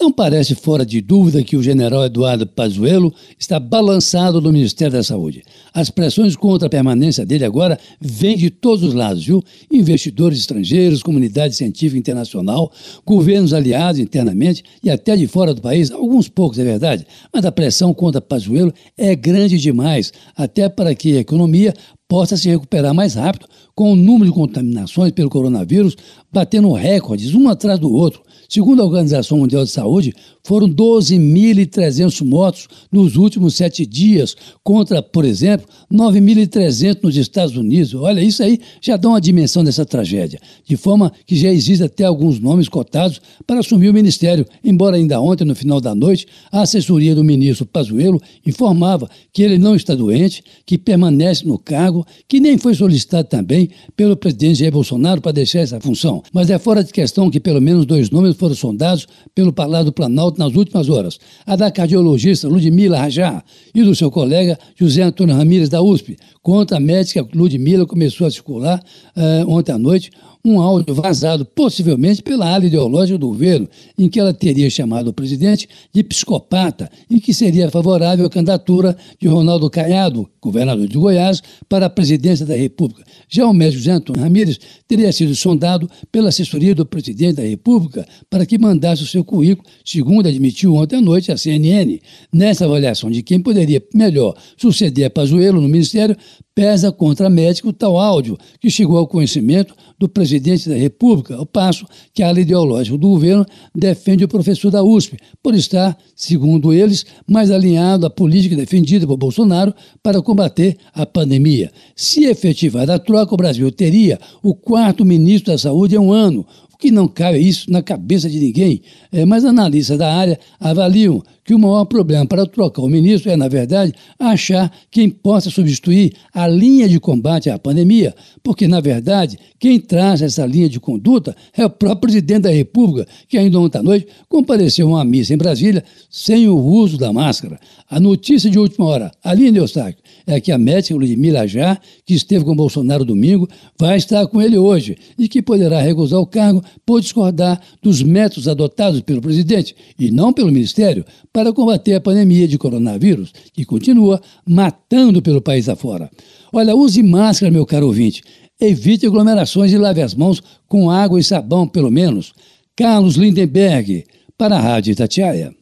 Não parece fora de dúvida que o general Eduardo Pazuello está balançado no Ministério da Saúde. As pressões contra a permanência dele agora vêm de todos os lados, viu? Investidores estrangeiros, comunidade científica internacional, governos aliados internamente e até de fora do país, alguns poucos, é verdade, mas a pressão contra Pazuello é grande demais, até para que a economia possa se recuperar mais rápido, com o número de contaminações pelo coronavírus batendo recordes um atrás do outro. Segundo a Organização Mundial de Saúde, foram 12.300 mortos nos últimos sete dias, contra, por exemplo, 9.300 nos Estados Unidos. Olha, isso aí já dá uma dimensão dessa tragédia, de forma que já existe até alguns nomes cotados para assumir o ministério, embora ainda ontem, no final da noite, a assessoria do ministro Pazuello informava que ele não está doente, que permanece no cargo, que nem foi solicitado também pelo presidente Jair Bolsonaro para deixar essa função. Mas é fora de questão que pelo menos dois nomes foram sondados pelo Palácio do Planalto nas últimas horas. A da cardiologista Ludmila Rajá e do seu colega José Antônio Ramírez da USP. Contra a médica Ludmila começou a circular uh, ontem à noite um áudio vazado, possivelmente pela ala ideológica do governo, em que ela teria chamado o presidente de psicopata e que seria favorável à candidatura de Ronaldo Caiado, governador de Goiás, para a presidência da República. Já o médico José Antônio Ramírez teria sido sondado pela assessoria do presidente da República para que mandasse o seu currículo, segundo admitiu ontem à noite a CNN. Nessa avaliação de quem poderia melhor suceder a Pazuello no ministério, pesa contra médico tal áudio, que chegou ao conhecimento do presidente da República, ao passo que a ala ideológica do governo defende o professor da USP, por estar, segundo eles, mais alinhado à política defendida por Bolsonaro para combater a pandemia. Se efetivada a troca, o Brasil teria o quarto ministro da Saúde em um ano, que não cabe isso na cabeça de ninguém, é, mas analistas da área avaliam que o maior problema para trocar o ministro é, na verdade, achar quem possa substituir a linha de combate à pandemia, porque, na verdade, quem traz essa linha de conduta é o próprio presidente da República, que ainda ontem à noite compareceu a uma missa em Brasília sem o uso da máscara. A notícia de última hora, a linha de Eustáquio, é que a médica Ludmila Já, que esteve com Bolsonaro domingo, vai estar com ele hoje e que poderá recusar o cargo por discordar dos métodos adotados pelo presidente e não pelo ministério para combater a pandemia de coronavírus, que continua matando pelo país afora. Olha, use máscara, meu caro ouvinte. Evite aglomerações e lave as mãos com água e sabão, pelo menos. Carlos Lindenberg, para a Rádio Itatiaia.